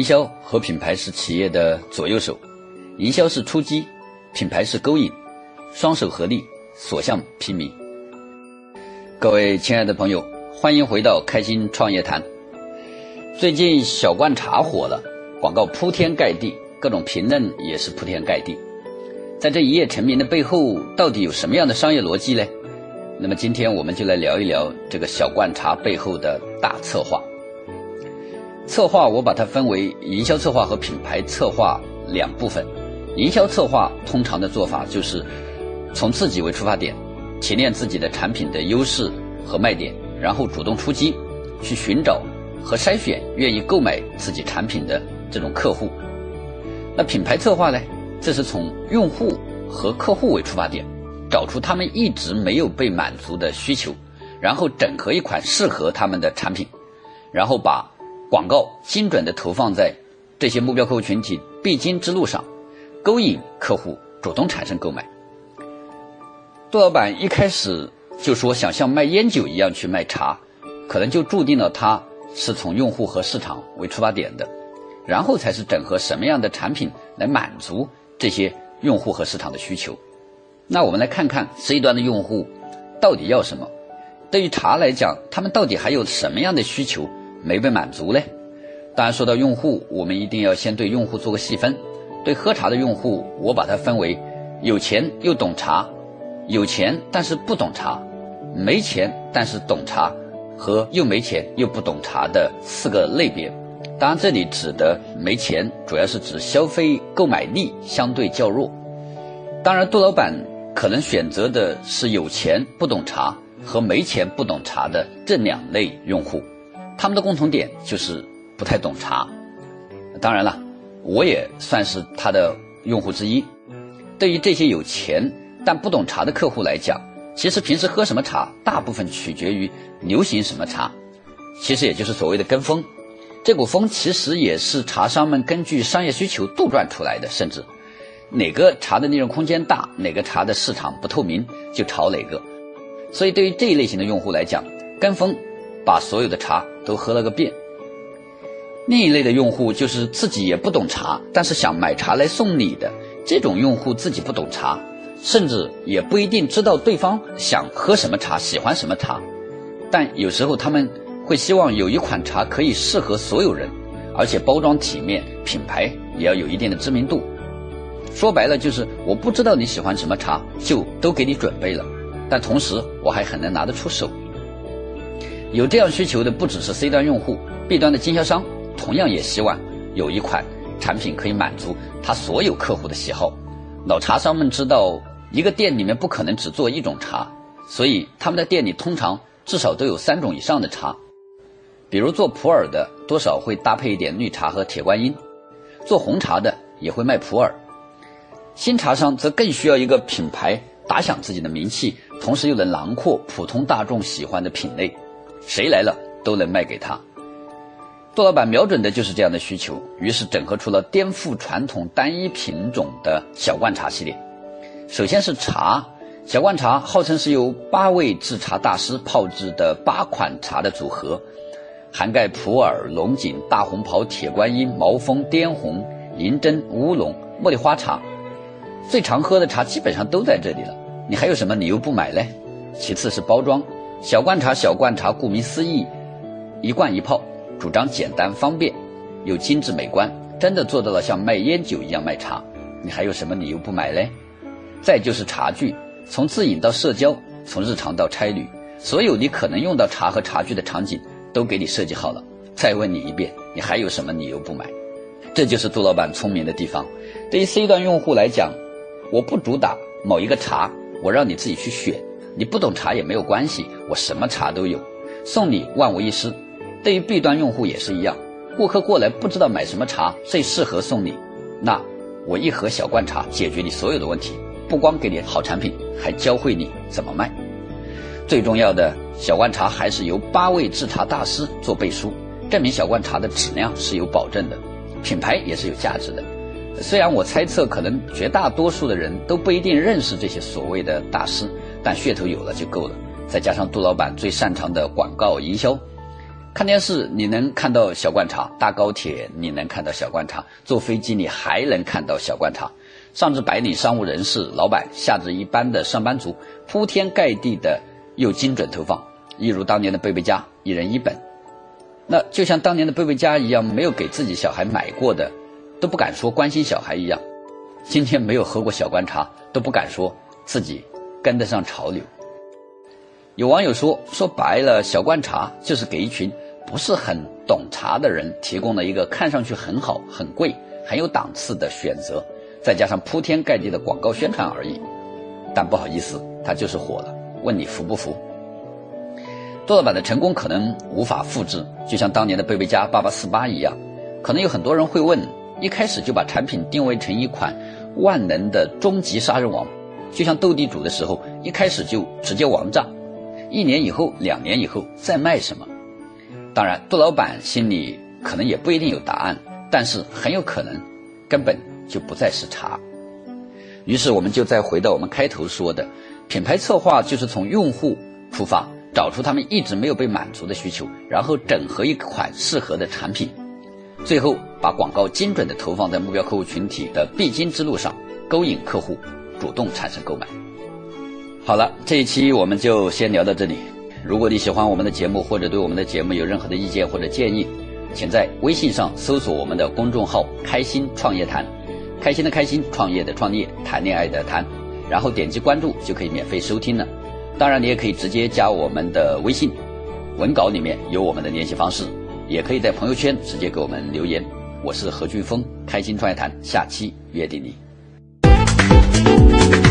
营销和品牌是企业的左右手，营销是出击，品牌是勾引，双手合力，所向披靡。各位亲爱的朋友，欢迎回到开心创业谈。最近小罐茶火了，广告铺天盖地，各种评论也是铺天盖地。在这一夜成名的背后，到底有什么样的商业逻辑呢？那么今天我们就来聊一聊这个小罐茶背后的大策划。策划我把它分为营销策划和品牌策划两部分。营销策划通常的做法就是从自己为出发点，提炼自己的产品的优势和卖点，然后主动出击，去寻找和筛选愿意购买自己产品的这种客户。那品牌策划呢？这是从用户和客户为出发点。找出他们一直没有被满足的需求，然后整合一款适合他们的产品，然后把广告精准的投放在这些目标客户群体必经之路上，勾引客户主动产生购买。杜老板一开始就说想像卖烟酒一样去卖茶，可能就注定了他是从用户和市场为出发点的，然后才是整合什么样的产品来满足这些用户和市场的需求。那我们来看看 C 端的用户到底要什么？对于茶来讲，他们到底还有什么样的需求没被满足呢？当然，说到用户，我们一定要先对用户做个细分。对喝茶的用户，我把它分为有钱又懂茶、有钱但是不懂茶、没钱但是懂茶和又没钱又不懂茶的四个类别。当然，这里指的没钱，主要是指消费购买力相对较弱。当然，杜老板。可能选择的是有钱不懂茶和没钱不懂茶的这两类用户，他们的共同点就是不太懂茶。当然了，我也算是他的用户之一。对于这些有钱但不懂茶的客户来讲，其实平时喝什么茶，大部分取决于流行什么茶，其实也就是所谓的跟风。这股风其实也是茶商们根据商业需求杜撰出来的，甚至。哪个茶的利润空间大，哪个茶的市场不透明，就炒哪个。所以对于这一类型的用户来讲，跟风，把所有的茶都喝了个遍。另一类的用户就是自己也不懂茶，但是想买茶来送礼的这种用户，自己不懂茶，甚至也不一定知道对方想喝什么茶，喜欢什么茶。但有时候他们会希望有一款茶可以适合所有人，而且包装体面，品牌也要有一定的知名度。说白了就是我不知道你喜欢什么茶，就都给你准备了，但同时我还很能拿得出手。有这样需求的不只是 C 端用户，B 端的经销商同样也希望有一款产品可以满足他所有客户的喜好。老茶商们知道，一个店里面不可能只做一种茶，所以他们的店里通常至少都有三种以上的茶。比如做普洱的，多少会搭配一点绿茶和铁观音；做红茶的也会卖普洱。新茶商则更需要一个品牌打响自己的名气，同时又能囊括普通大众喜欢的品类，谁来了都能卖给他。杜老板瞄准的就是这样的需求，于是整合出了颠覆传统单一品种的小罐茶系列。首先是茶，小罐茶号称是由八位制茶大师泡制的八款茶的组合，涵盖普洱、龙井、大红袍、铁观音、毛峰、滇红、银针、乌龙、茉莉花茶。最常喝的茶基本上都在这里了，你还有什么理由不买呢？其次是包装，小罐茶，小罐茶，顾名思义，一罐一泡，主张简单方便，又精致美观，真的做到了像卖烟酒一样卖茶，你还有什么理由不买呢？再就是茶具，从自饮到社交，从日常到差旅，所有你可能用到茶和茶具的场景都给你设计好了。再问你一遍，你还有什么理由不买？这就是杜老板聪明的地方。对于 C 端用户来讲，我不主打某一个茶，我让你自己去选。你不懂茶也没有关系，我什么茶都有，送礼万无一失。对于 B 端用户也是一样，顾客过来不知道买什么茶最适合送礼，那我一盒小罐茶解决你所有的问题，不光给你好产品，还教会你怎么卖。最重要的小罐茶还是由八位制茶大师做背书，证明小罐茶的质量是有保证的，品牌也是有价值的。虽然我猜测，可能绝大多数的人都不一定认识这些所谓的大师，但噱头有了就够了。再加上杜老板最擅长的广告营销，看电视你能看到小罐茶，搭高铁你能看到小罐茶，坐飞机你还能看到小罐茶。上至白领、商务人士、老板，下至一般的上班族，铺天盖地的又精准投放，一如当年的贝贝家，一人一本。那就像当年的贝贝家一样，没有给自己小孩买过的，都不敢说关心小孩一样。今天没有喝过小罐茶，都不敢说自己跟得上潮流。有网友说，说白了，小罐茶就是给一群不是很懂茶的人提供了一个看上去很好、很贵、很有档次的选择。再加上铺天盖地的广告宣传而已，但不好意思，它就是火了。问你服不服？杜老板的成功可能无法复制，就像当年的贝贝家八八四八一样。可能有很多人会问：一开始就把产品定位成一款万能的终极杀人王，就像斗地主的时候，一开始就直接王炸，一年以后、两年以后再卖什么？当然，杜老板心里可能也不一定有答案，但是很有可能根本。就不再是茶，于是我们就再回到我们开头说的，品牌策划就是从用户出发，找出他们一直没有被满足的需求，然后整合一款适合的产品，最后把广告精准的投放在目标客户群体的必经之路上，勾引客户主动产生购买。好了，这一期我们就先聊到这里。如果你喜欢我们的节目，或者对我们的节目有任何的意见或者建议，请在微信上搜索我们的公众号“开心创业谈”。开心的开心，创业的创业，谈恋爱的谈，然后点击关注就可以免费收听了。当然，你也可以直接加我们的微信，文稿里面有我们的联系方式，也可以在朋友圈直接给我们留言。我是何俊峰，开心创业谈，下期约定你。Thank you.